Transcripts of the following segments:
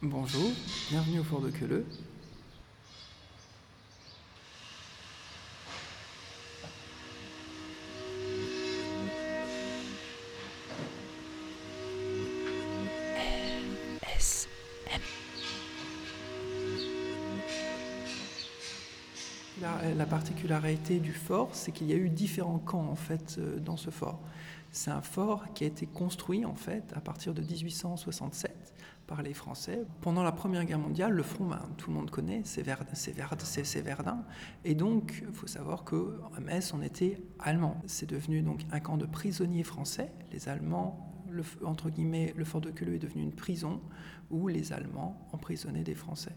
Bonjour, bienvenue au fort de Queuleux. La, la particularité du fort, c'est qu'il y a eu différents camps en fait euh, dans ce fort. C'est un fort qui a été construit en fait à partir de 1867 par les Français. Pendant la Première Guerre mondiale, le front, ben, tout le monde connaît, c'est Verdun, Verdun. Et donc, il faut savoir qu'à Metz, on était allemand. C'est devenu donc un camp de prisonniers français. Les Allemands, le, entre guillemets, le fort de Queuleux est devenu une prison où les Allemands emprisonnaient des Français.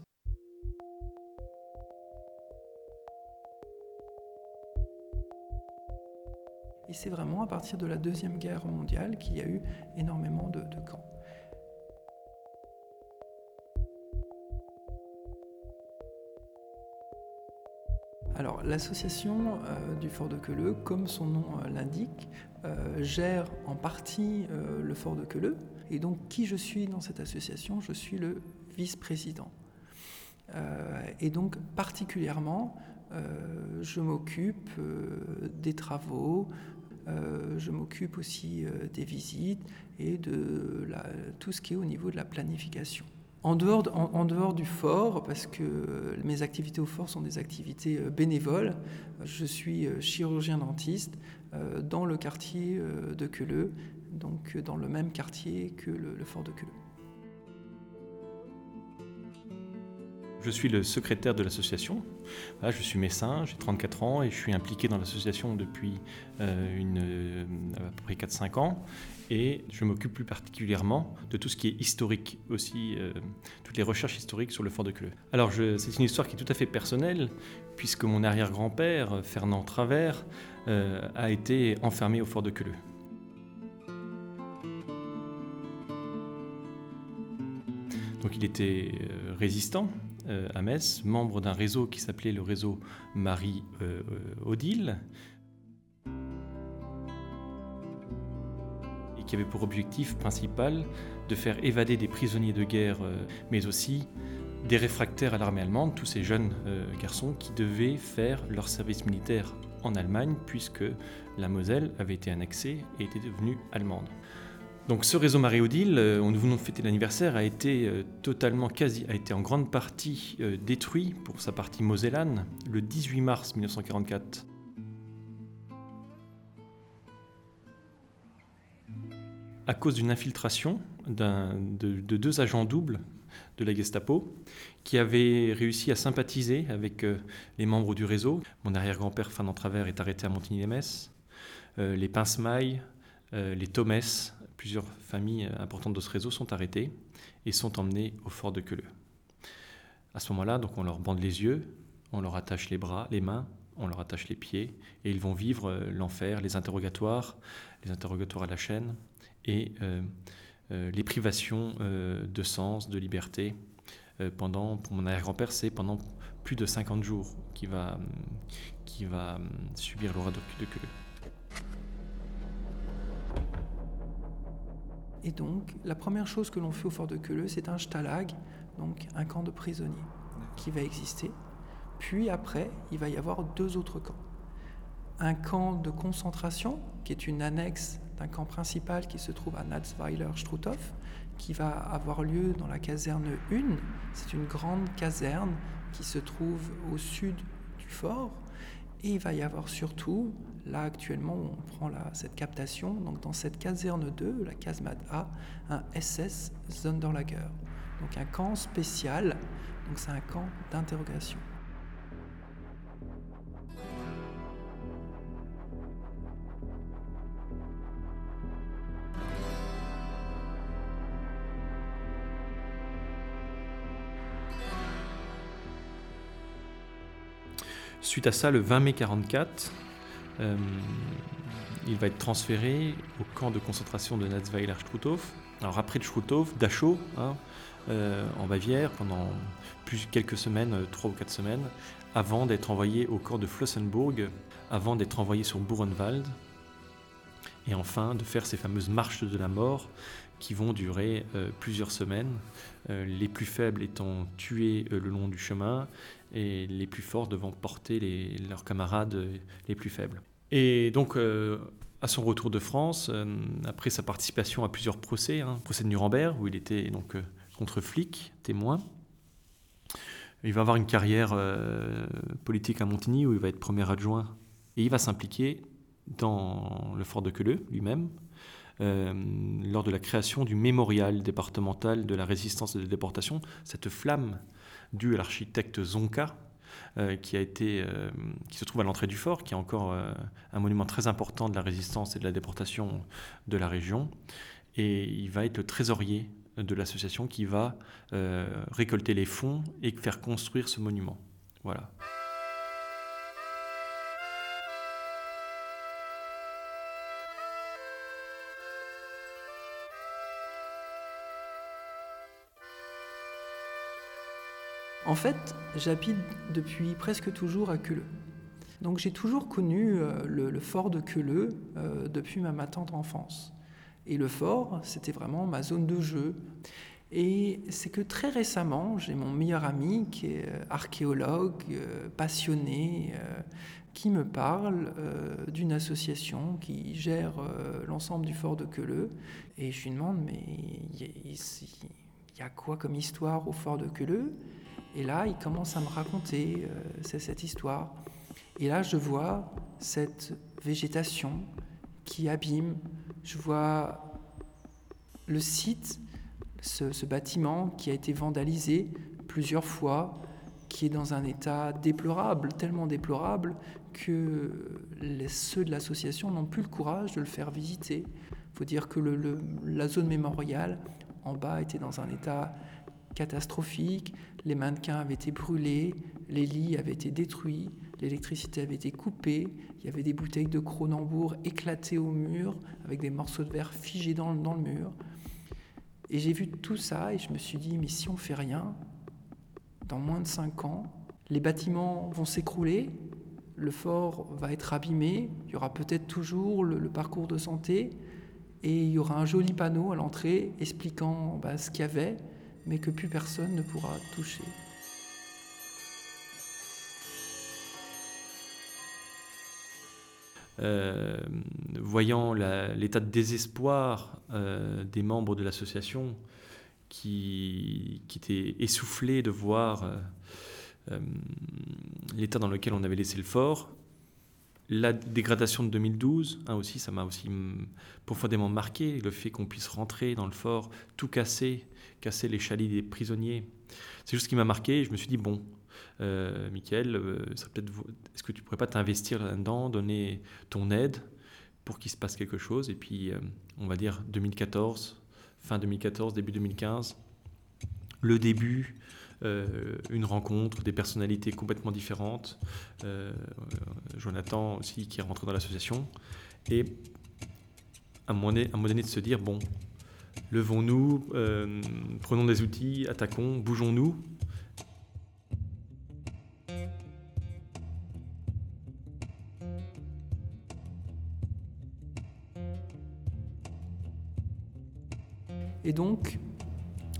Et c'est vraiment à partir de la Deuxième Guerre mondiale qu'il y a eu énormément de camps. Alors, l'association euh, du Fort de Queuleux, comme son nom euh, l'indique, euh, gère en partie le Fort de Queuleux. Et donc, qui je suis dans cette association? Je suis le vice-président. Et donc, particulièrement, je m'occupe des travaux, je m'occupe aussi des visites et de tout ce qui est au niveau de la planification. En dehors, du fort, parce que mes activités au fort sont des activités euh, bénévoles, je suis euh, chirurgien dentiste euh, dans le quartier de Queuleux, donc dans le même quartier que le, le fort de Queuleux. Je suis le secrétaire de l'association. Je suis médecin, j'ai 34 ans et je suis impliqué dans l'association depuis euh, euh, à peu près 4-5 ans. Et je m'occupe plus particulièrement de tout ce qui est historique aussi, euh, toutes les recherches historiques sur le fort de Queuleux. Alors c'est une histoire qui est tout à fait personnelle, puisque mon arrière-grand-père, Fernand Travers, a été enfermé au fort de Queuleux. Donc il était résistant à Metz, membre d'un réseau qui s'appelait le réseau Marie-Odile, et qui avait pour objectif principal de faire évader des prisonniers de guerre, euh, mais aussi des réfractaires à l'armée allemande, tous ces jeunes euh, garçons qui devaient faire leur service militaire en Allemagne, puisque la Moselle avait été annexée et était devenue allemande. Donc ce réseau Marie-Odile, euh, où nous venons de fêter l'anniversaire, a été euh, a été en grande partie euh, détruit pour sa partie mosellane le 18 mars 1944. À cause d'une infiltration de, de deux agents doubles de la Gestapo qui avaient réussi à sympathiser avec euh, les membres du réseau. Mon arrière-grand-père Fernand Travers est arrêté à Montigny-les-Metz. Euh, les Pincemailles, euh, les Thomès, plusieurs familles euh, importantes de ce réseau sont arrêtées et sont emmenées au fort de Queuleux. À ce moment-là, donc on leur bande les yeux, on leur attache les bras, les mains, on leur attache les pieds et ils vont vivre euh, l'enfer, les interrogatoires, les interrogatoires à la chaîne et euh, euh, les privations euh, de sens, de liberté. euh, pendant, pour mon arrière-grand-père, c'est pendant plus de 50 jours qu'il va, hum, qu'il va hum, subir l'horreur de, de. Et donc, la première chose que l'on fait au fort de Queuleux, c'est un stalag, donc un camp de prisonniers, qui va exister. Puis après, il va y avoir deux autres camps. Un camp de concentration, qui est une annexe d'un camp principal qui se trouve à Natzweiler-Struthof, qui va avoir lieu dans la caserne 1. C'est une grande caserne qui se trouve au sud du fort. Et il va y avoir surtout, là actuellement on prend cette captation, donc dans cette caserne 2, la casemate A, un SS Sonderlager. Donc un camp spécial, donc c'est un camp d'interrogation. Suite à ça, le 20 mai 44, euh, il va être transféré au camp de concentration de Natzweiler-Struthof. Alors après Struthof, Dachau, hein, euh, en Bavière, pendant plus, quelques semaines, euh, trois ou quatre semaines, avant d'être envoyé au camp de Flossenburg, avant d'être envoyé sur Buchenwald. Et enfin de faire ces fameuses marches de la mort qui vont durer euh, plusieurs semaines, euh, les plus faibles étant tués euh, le long du chemin et les plus forts devant porter leurs camarades les plus faibles. Et donc, à son retour de France, après sa participation à plusieurs procès, hein, procès de Nuremberg, où il était donc contre flics, témoin, il va avoir une carrière politique à Montigny, où il va être premier adjoint, et il va s'impliquer dans le fort de Queuleux lui-même, euh, lors de la création du mémorial départemental de la résistance et de la déportation, cette flamme due à l'architecte Zonka, euh, qui, a été, euh, qui se trouve à l'entrée du fort, qui est encore un monument très important de la résistance et de la déportation de la région. Et il va être le trésorier de l'association qui va récolter les fonds et faire construire ce monument. Voilà. En fait, j'habite depuis presque toujours à Queuleux. Donc j'ai toujours connu euh, le, fort de Queuleux euh, depuis ma, ma enfance. Et le fort, c'était vraiment ma zone de jeu. Et c'est que très récemment, j'ai mon meilleur ami qui est euh, archéologue, passionné, qui me parle d'une association qui gère l'ensemble du fort de Queuleux. Et je lui demande, mais il y, a quoi comme histoire au fort de Queuleux? Et là, il commence à me raconter euh, cette histoire. Et là, je vois cette végétation qui abîme. Je vois le site, ce, bâtiment qui a été vandalisé plusieurs fois, qui est dans un état déplorable, tellement déplorable que ceux de l'association n'ont plus le courage de le faire visiter. Il faut dire que la zone mémoriale en bas était dans un état catastrophique, les mannequins avaient été brûlés, les lits avaient été détruits, l'électricité avait été coupée, il y avait des bouteilles de Cronenbourg éclatées au mur, avec des morceaux de verre figés dans, le mur. Et j'ai vu tout ça et je me suis dit, mais si on fait rien, dans moins de cinq ans, les bâtiments vont s'écrouler, le fort va être abîmé, il y aura peut-être toujours le, parcours de santé, et il y aura un joli panneau à l'entrée expliquant bah, ce qu'il y avait, mais que plus personne ne pourra toucher. Euh, voyant l'état de désespoir euh, des membres de l'association qui, étaient essoufflés de voir euh, l'état dans lequel on avait laissé le fort, la dégradation de 2012, hein, aussi, ça m'a aussi profondément marqué, le fait qu'on puisse rentrer dans le fort, tout casser, casser les chalets des prisonniers. C'est juste ce qui m'a marqué. Je me suis dit, bon, euh, Michael, euh, est-ce que tu pourrais pas t'investir là-dedans, donner ton aide pour qu'il se passe quelque chose Et puis, euh, on va dire 2014, fin 2014, début 2015, le début euh, une rencontre, des personnalités complètement différentes. Euh, Jonathan aussi qui est rentré dans l'association. Et à un, moment donné, de se dire, bon, levons-nous, euh, prenons des outils, attaquons, bougeons-nous. Et donc,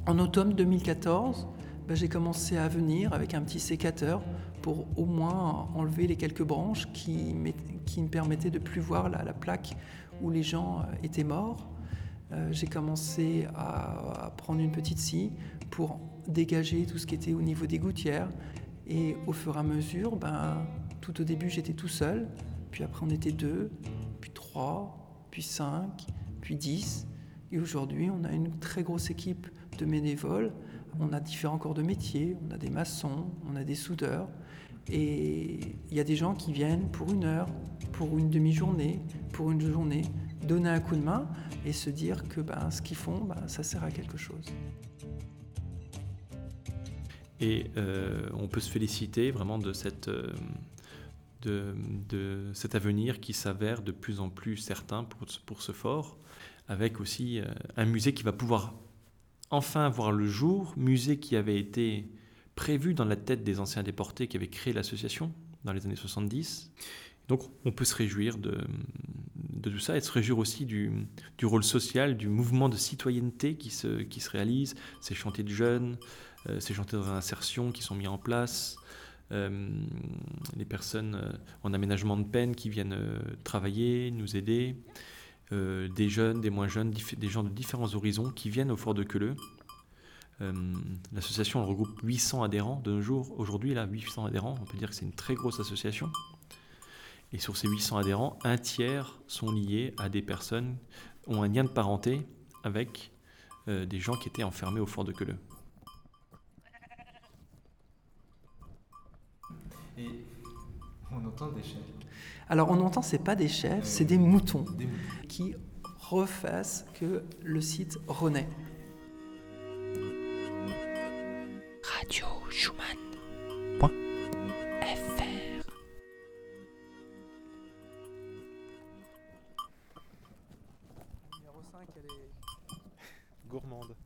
en automne 2014, bah, j'ai commencé à venir avec un petit sécateur pour au moins enlever les quelques branches qui, qui me permettaient de plus voir la, plaque où les gens euh, étaient morts. Euh, j'ai commencé à, prendre une petite scie pour dégager tout ce qui était au niveau des gouttières. Et au fur et à mesure, ben, tout au début j'étais tout seul, puis après on était deux, puis trois, puis cinq, puis dix. Et aujourd'hui on a une très grosse équipe de bénévoles on a différents corps de métier, on a des maçons, on a des soudeurs, et il y a des gens qui viennent pour une heure, pour une demi-journée, pour une journée, donner un coup de main et se dire que ben, ce qu'ils font, ben, ça sert à quelque chose. Et euh, on peut se féliciter vraiment euh, de, cet avenir qui s'avère de plus en plus certain pour, pour ce fort, avec aussi euh, un musée qui va pouvoir enfin voir le jour, musée qui avait été prévu dans la tête des anciens déportés qui avaient créé l'association dans les années 70. Donc on peut se réjouir de, de tout ça et de se réjouir aussi du, rôle social, du mouvement de citoyenneté qui se, réalise, ces chantiers de jeunes, euh, ces chantiers d'insertion qui sont mis en place, euh, les personnes euh, en aménagement de peine qui viennent travailler, nous aider, des jeunes, des moins jeunes, des gens de différents horizons qui viennent au Fort de Queuleux. L'association regroupe 800 adhérents de nos jours. Aujourd'hui, là, 800 adhérents, on peut dire que c'est une très grosse association. Et sur ces 800 adhérents, un tiers sont liés à des personnes ont un lien de parenté avec euh, des gens qui étaient enfermés au fort de Queuleux. On entend des chefs. Alors on entend, c'est pas des chefs, c'est des moutons, qui refassent que le site renaît. Radio Schumann. gourmande.